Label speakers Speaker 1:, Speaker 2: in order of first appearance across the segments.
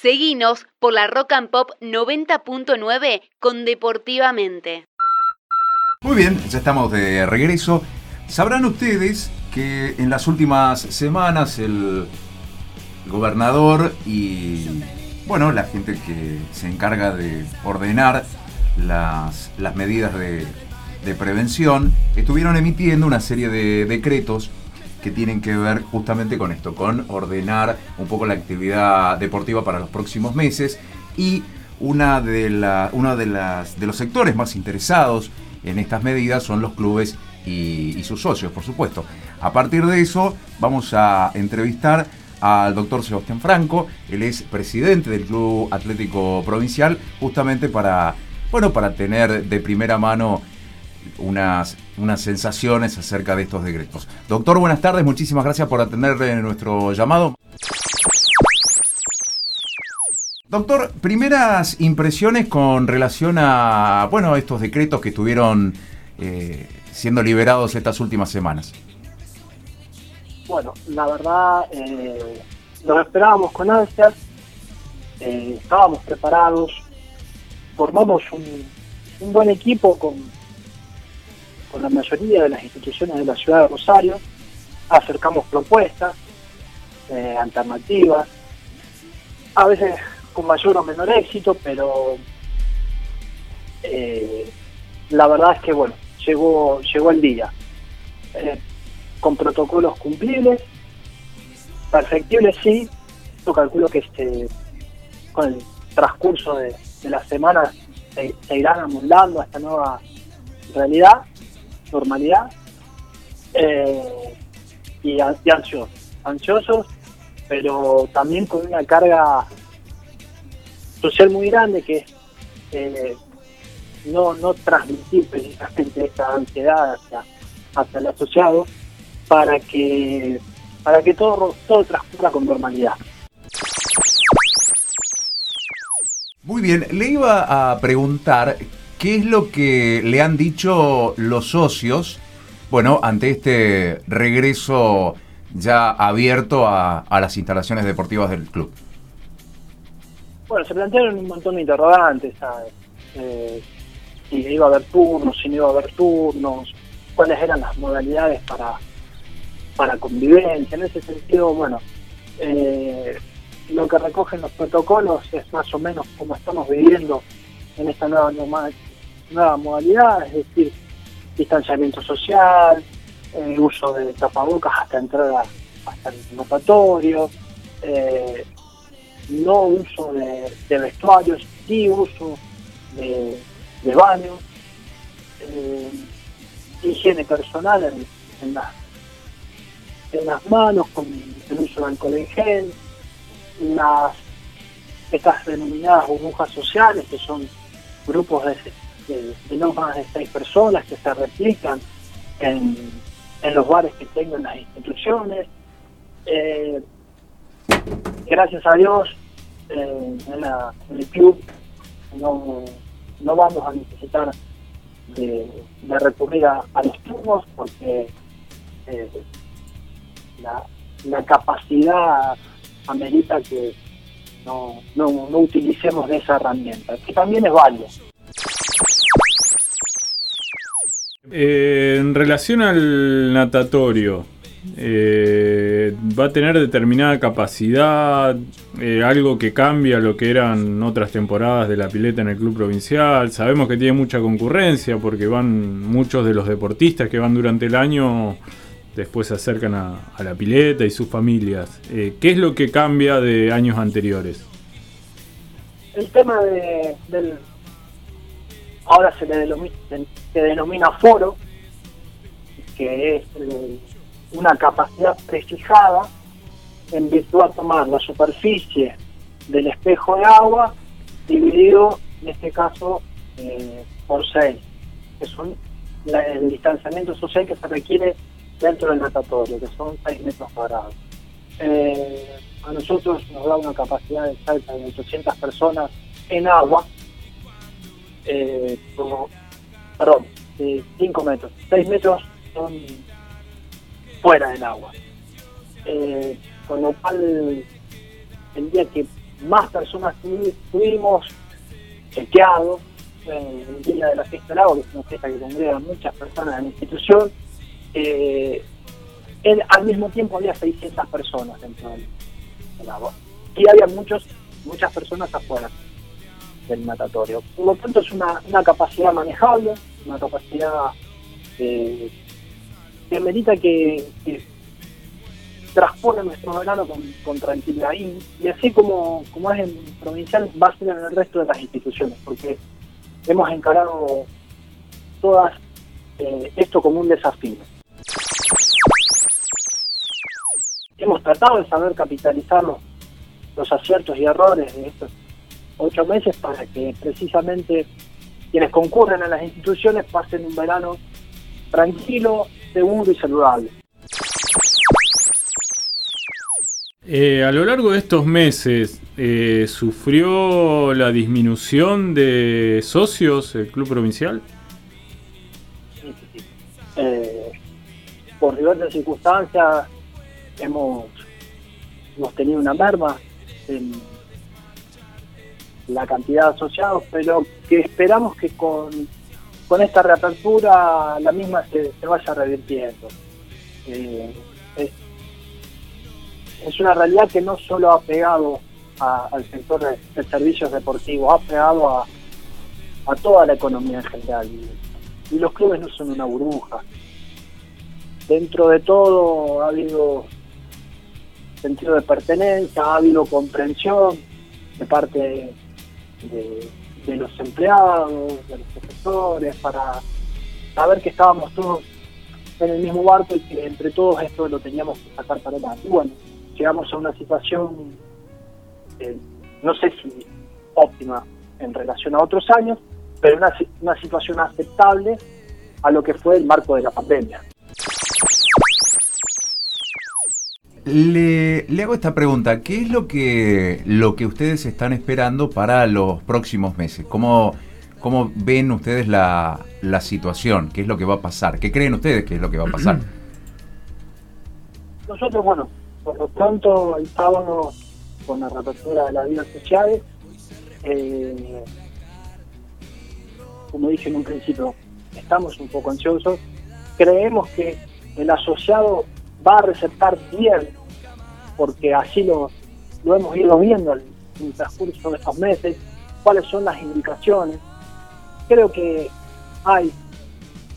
Speaker 1: Seguinos por la Rock and Pop 90.9 con Deportivamente.
Speaker 2: Muy bien, ya estamos de regreso. Sabrán ustedes que en las últimas semanas el gobernador y bueno, la gente que se encarga de ordenar las, las medidas de, de prevención estuvieron emitiendo una serie de decretos que tienen que ver justamente con esto, con ordenar un poco la actividad deportiva para los próximos meses y una de, de, las, de los sectores más interesados en estas medidas son los clubes y, sus socios, por supuesto. A partir de eso vamos a entrevistar al doctor Sebastián Franco, él es presidente del Club Atlético Provincial, justamente para, bueno, para tener de primera mano unas, unas sensaciones acerca de estos decretos. Doctor, buenas tardes, muchísimas gracias por atender nuestro llamado. Doctor, primeras impresiones con relación a bueno, estos decretos que estuvieron eh, siendo liberados estas últimas semanas.
Speaker 3: Bueno, la verdad, eh, nos esperábamos con ansias, eh, estábamos preparados, formamos un, un buen equipo con, con la mayoría de las instituciones de la ciudad de Rosario, acercamos propuestas, eh, alternativas, a veces con mayor o menor éxito, pero eh, la verdad es que bueno, llegó, llegó el día. Eh, con protocolos cumplibles, perfectibles sí, yo calculo que este con el transcurso de, las semanas se, se irán amoldando a esta nueva realidad normalidad eh, y, ansiosos, ansiosos, pero también con una carga social muy grande que es eh, no, no transmitir precisamente esta ansiedad hacia, hacia el asociado para que para que todo, todo transcurra con normalidad.
Speaker 2: Muy bien, le iba a preguntar ¿Qué es lo que le han dicho los socios, bueno, ante este regreso ya abierto a, las instalaciones deportivas del club?
Speaker 3: Bueno, se plantearon un montón de interrogantes, ¿sabes? Eh, si iba a haber turnos, si no iba a haber turnos, cuáles eran las modalidades para, para convivencia. En ese sentido, bueno, eh, lo que recogen los protocolos es más o menos como estamos viviendo en esta nueva nueva modalidad, es decir, distanciamiento social, el uso de tapabocas hasta entrar hasta el notatorio, eh, no uso de, vestuarios, sí uso de, de baños, eh, higiene personal en, en, en las manos con el uso de alcohol en gel, las estas denominadas burbujas sociales que son grupos de de, no más de seis personas que se replican en, los bares que tengan las instituciones. Eh, gracias a Dios, eh, en, el club no, no vamos a necesitar de, recurrir a, los turnos porque eh, la, la, capacidad amerita que no, no, utilicemos de esa herramienta, que también es válida.
Speaker 4: Eh, en relación al natatorio, eh, va a tener determinada capacidad, eh, algo que cambia lo que eran otras temporadas de la pileta en el club provincial. Sabemos que tiene mucha concurrencia porque van muchos de los deportistas que van durante el año, después se acercan a, la pileta y sus familias. ¿Qué es lo que cambia de años anteriores?
Speaker 3: El tema del, ahora se le denomina, se denomina foro, que es eh, una capacidad prefijada en virtud de tomar la superficie del espejo de agua dividido, en este caso, eh, por 6, que son el distanciamiento social que se requiere dentro del natatorio, que son 6 metros cuadrados. Eh, a nosotros nos da una capacidad de salta de 800 personas en agua, eh, como, perdón, 5 metros. 6 metros son fuera del agua. Eh, con lo cual, el día que más personas tuvimos chequeado en el día de la fiesta del agua, que es una fiesta que congrega muchas personas en la institución, eh, al mismo tiempo había 600 personas dentro del, agua. Y había muchos, muchas personas afuera del natatorio. Por lo tanto, es una, capacidad manejable, una capacidad eh, que medita que, que transpone nuestro verano con, tranquilidad. Y, así como, como es en provincial, va a ser en el resto de las instituciones, porque hemos encarado todas eh, esto como un desafío. Hemos tratado de saber capitalizar los aciertos y errores de estos ocho meses para que precisamente quienes concurren a las instituciones pasen un verano tranquilo, seguro y saludable.
Speaker 4: Eh, a lo largo de estos meses, eh, ¿sufrió la disminución de socios el club provincial?
Speaker 3: Eh, por diversas circunstancias hemos, hemos tenido una merma en la cantidad de asociados, pero que esperamos que con, con esta reapertura la misma se, vaya revirtiendo es una realidad que no solo ha pegado al sector de, servicios deportivos, ha pegado a, toda la economía en general. Y, los clubes no son una burbuja. Dentro de todo ha habido sentido de pertenencia, ha habido comprensión de parte de, los empleados, de los profesores, para saber que estábamos todos en el mismo barco y que entre todos esto lo teníamos que sacar para adelante. Y bueno, llegamos a una situación, eh, no sé si óptima en relación a otros años, pero una, una situación aceptable a lo que fue el marco de la pandemia.
Speaker 2: Le, hago esta pregunta, ¿qué es lo que, lo que ustedes están esperando para los próximos meses? ¿Cómo, cómo ven ustedes la, la situación? ¿Qué es lo que va a pasar? ¿Qué creen ustedes que es lo que va a pasar?
Speaker 3: Nosotros, bueno, por lo pronto, el sábado, con la reapertura de las vidas sociales, eh, como dije en un principio, estamos un poco ansiosos. Creemos que el asociado va a receptar bien, porque así lo, lo hemos ido viendo en el transcurso de estos meses, cuáles son las indicaciones. Creo que hay,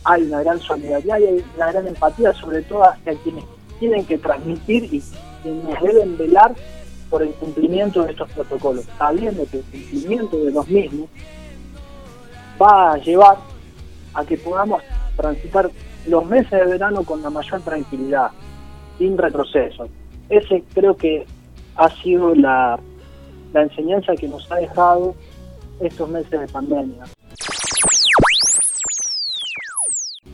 Speaker 3: hay una gran solidaridad y hay una gran empatía, sobre todo hacia quienes tienen que transmitir y quienes deben velar por el cumplimiento de estos protocolos, sabiendo que el cumplimiento de los mismos va a llevar a que podamos transitar los meses de verano con la mayor tranquilidad, sin retroceso. Ese creo que ha sido la, la enseñanza que nos ha dejado estos meses de pandemia.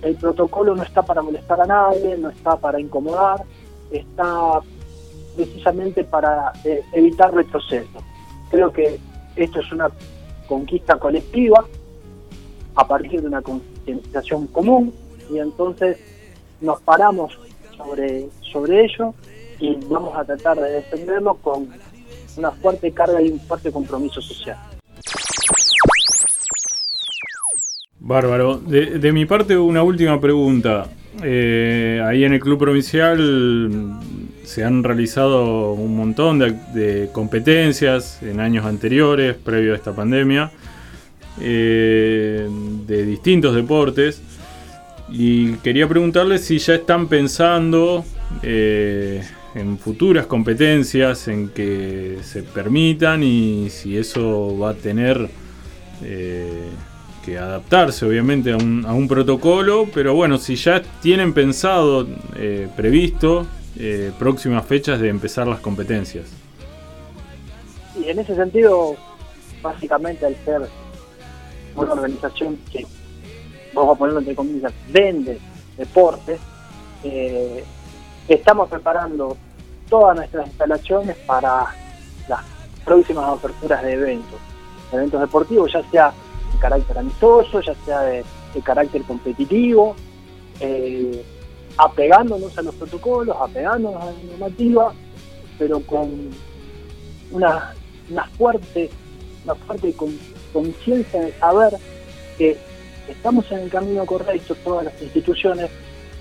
Speaker 3: El protocolo no está para molestar a nadie, no está para incomodar, está precisamente para eh, evitar retroceso. Creo que esto es una conquista colectiva a partir de una concientización común y entonces nos paramos sobre, sobre ello y vamos a tratar de defenderlo con una fuerte carga y un fuerte compromiso social.
Speaker 4: Bárbaro. De, mi parte, una última pregunta. Eh, ahí en el Club Provincial se han realizado un montón de, competencias en años anteriores, previo a esta pandemia, eh, de distintos deportes. Y quería preguntarles si ya están pensando eh, en futuras competencias, en que se permitan y si eso va a tener adaptarse obviamente a un, protocolo, pero bueno, si ya tienen pensado, eh, previsto, eh, próximas fechas de empezar las competencias.
Speaker 3: Y en ese sentido, básicamente al ser una organización que, vamos a ponerlo entre comillas, vende deporte, eh, estamos preparando todas nuestras instalaciones para las próximas aperturas de eventos, eventos deportivos, ya sea carácter amistoso, ya sea de, carácter competitivo, eh, apegándonos a los protocolos, apegándonos a la normativa, pero con una una fuerte, una fuerte conciencia de saber que estamos en el camino correcto, todas las instituciones,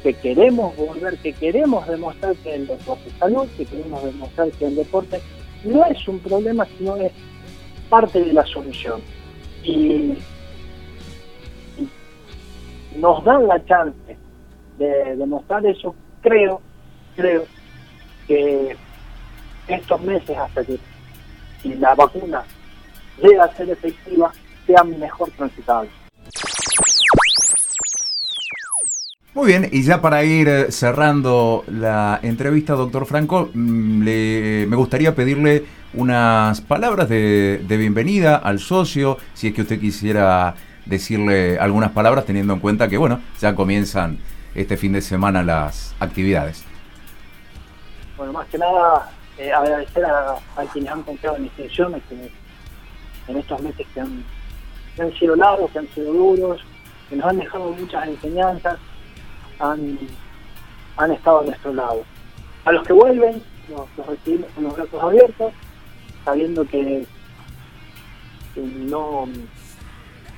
Speaker 3: que queremos volver, que queremos demostrar que el deporte es salud, que queremos demostrar que el deporte no es un problema, sino es parte de la solución. Y, nos dan la chance de demostrar eso, creo, creo que estos meses hasta que si la vacuna llega a ser efectiva, sean mejor transitables.
Speaker 2: Muy bien, y ya para ir eh, cerrando la entrevista, doctor Franco, mm, me gustaría pedirle unas palabras de, bienvenida al socio, si es que usted quisiera decirle algunas palabras teniendo en cuenta que, bueno, ya comienzan este fin de semana las actividades.
Speaker 3: Bueno, más que nada eh, agradecer a, quienes han confiado en la que en estos meses que han sido largos, que han sido duros, que nos han dejado muchas enseñanzas han, han estado a nuestro lado. A los que vuelven, los, recibimos con los brazos abiertos, sabiendo que, no,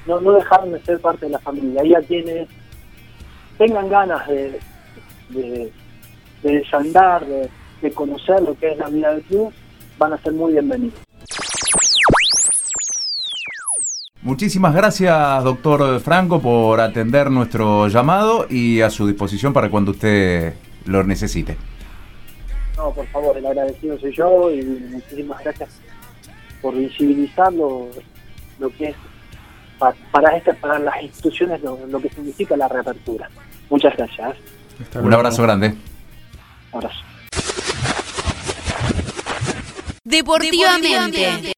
Speaker 3: no, no, dejaron de ser parte de la familia. Y a quienes tengan ganas de, de, de desandar, de, de conocer lo que es la vida del club, van a ser muy bienvenidos.
Speaker 2: Muchísimas gracias, doctor Franco, por atender nuestro llamado y a su disposición para cuando usted lo necesite.
Speaker 3: No, por favor, el agradecido soy yo y muchísimas gracias por visibilizar lo, que es para, para las instituciones lo, que significa la reapertura. Muchas gracias.
Speaker 2: Un abrazo grande.
Speaker 3: Un abrazo.
Speaker 1: Deportivamente.